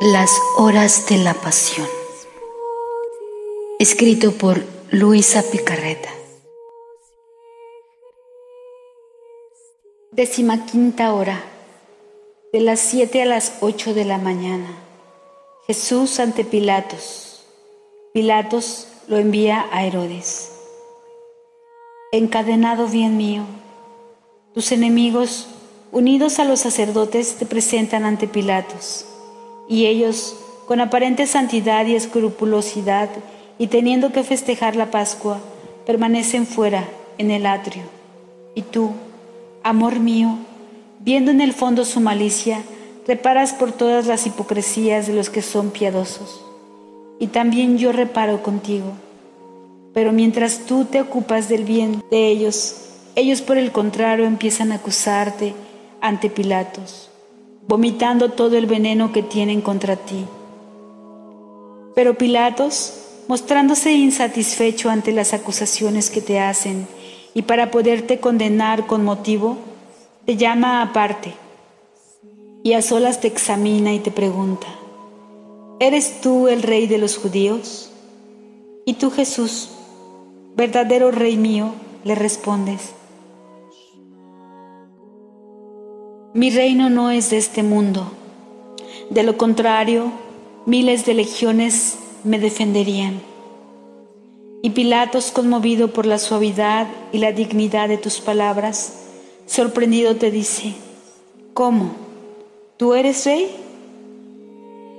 Las horas de la pasión. Escrito por Luisa Picarreta. Décima quinta hora. De las siete a las ocho de la mañana. Jesús ante Pilatos. Pilatos lo envía a Herodes. Encadenado bien mío, tus enemigos, unidos a los sacerdotes, te presentan ante Pilatos y ellos, con aparente santidad y escrupulosidad, y teniendo que festejar la Pascua, permanecen fuera, en el atrio. Y tú, amor mío, viendo en el fondo su malicia, reparas por todas las hipocresías de los que son piadosos. Y también yo reparo contigo. Pero mientras tú te ocupas del bien de ellos, ellos por el contrario empiezan a acusarte ante Pilatos vomitando todo el veneno que tienen contra ti. Pero Pilatos, mostrándose insatisfecho ante las acusaciones que te hacen y para poderte condenar con motivo, te llama aparte y a solas te examina y te pregunta, ¿eres tú el rey de los judíos? Y tú Jesús, verdadero rey mío, le respondes, Mi reino no es de este mundo. De lo contrario, miles de legiones me defenderían. Y Pilatos, conmovido por la suavidad y la dignidad de tus palabras, sorprendido te dice, ¿cómo? ¿Tú eres rey?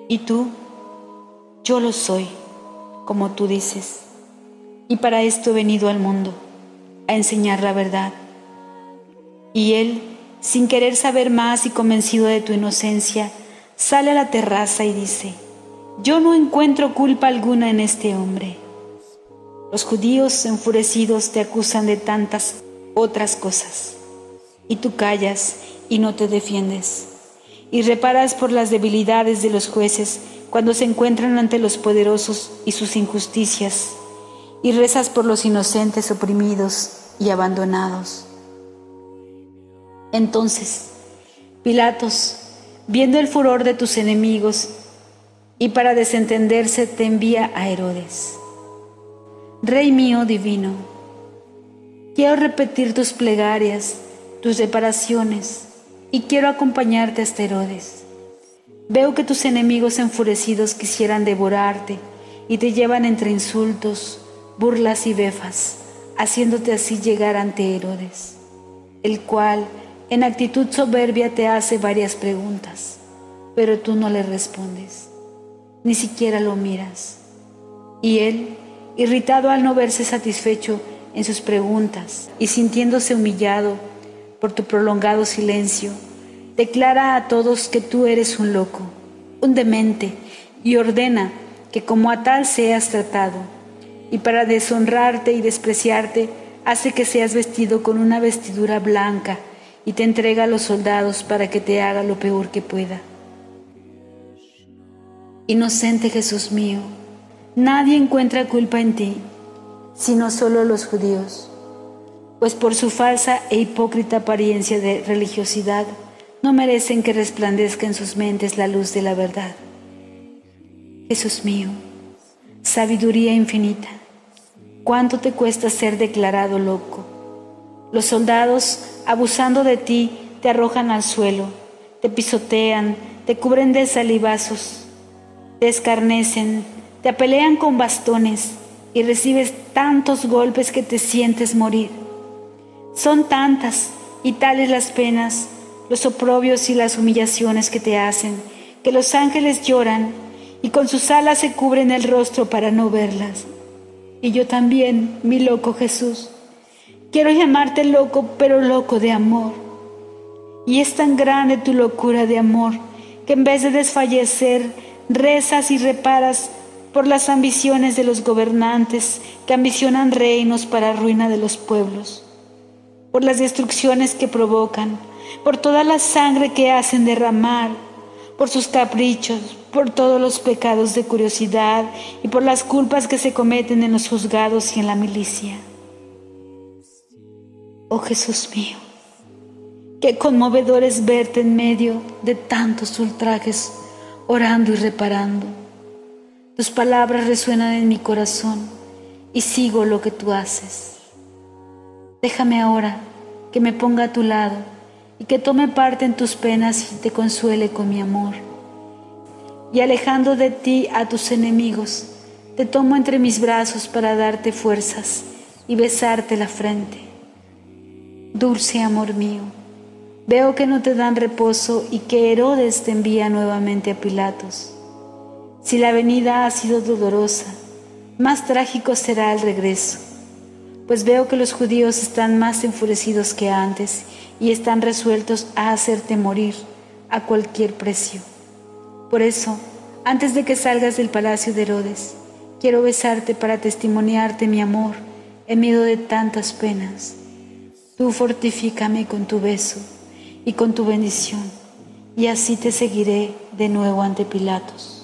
Y tú, yo lo soy, como tú dices. Y para esto he venido al mundo, a enseñar la verdad. Y él, sin querer saber más y convencido de tu inocencia, sale a la terraza y dice, yo no encuentro culpa alguna en este hombre. Los judíos enfurecidos te acusan de tantas otras cosas, y tú callas y no te defiendes, y reparas por las debilidades de los jueces cuando se encuentran ante los poderosos y sus injusticias, y rezas por los inocentes oprimidos y abandonados entonces, Pilatos, viendo el furor de tus enemigos, y para desentenderse te envía a Herodes. Rey mío divino, quiero repetir tus plegarias, tus reparaciones, y quiero acompañarte hasta Herodes. Veo que tus enemigos enfurecidos quisieran devorarte y te llevan entre insultos, burlas y befas, haciéndote así llegar ante Herodes, el cual, en actitud soberbia te hace varias preguntas, pero tú no le respondes, ni siquiera lo miras. Y él, irritado al no verse satisfecho en sus preguntas y sintiéndose humillado por tu prolongado silencio, declara a todos que tú eres un loco, un demente, y ordena que como a tal seas tratado, y para deshonrarte y despreciarte, hace que seas vestido con una vestidura blanca, y te entrega a los soldados para que te haga lo peor que pueda. Inocente Jesús mío, nadie encuentra culpa en ti, sino solo los judíos, pues por su falsa e hipócrita apariencia de religiosidad no merecen que resplandezca en sus mentes la luz de la verdad. Jesús mío, sabiduría infinita, ¿cuánto te cuesta ser declarado loco? Los soldados, abusando de ti, te arrojan al suelo, te pisotean, te cubren de salivazos, te escarnecen, te apelean con bastones y recibes tantos golpes que te sientes morir. Son tantas y tales las penas, los oprobios y las humillaciones que te hacen, que los ángeles lloran y con sus alas se cubren el rostro para no verlas. Y yo también, mi loco Jesús, Quiero llamarte loco, pero loco de amor. Y es tan grande tu locura de amor que en vez de desfallecer, rezas y reparas por las ambiciones de los gobernantes que ambicionan reinos para ruina de los pueblos, por las destrucciones que provocan, por toda la sangre que hacen derramar, por sus caprichos, por todos los pecados de curiosidad y por las culpas que se cometen en los juzgados y en la milicia. Oh Jesús mío, qué conmovedor es verte en medio de tantos ultrajes, orando y reparando. Tus palabras resuenan en mi corazón y sigo lo que tú haces. Déjame ahora que me ponga a tu lado y que tome parte en tus penas y te consuele con mi amor. Y alejando de ti a tus enemigos, te tomo entre mis brazos para darte fuerzas y besarte la frente. Dulce amor mío, veo que no te dan reposo y que Herodes te envía nuevamente a Pilatos. Si la venida ha sido dolorosa, más trágico será el regreso, pues veo que los judíos están más enfurecidos que antes y están resueltos a hacerte morir a cualquier precio. Por eso, antes de que salgas del palacio de Herodes, quiero besarte para testimoniarte mi amor en medio de tantas penas. Tú fortifícame con tu beso y con tu bendición, y así te seguiré de nuevo ante Pilatos.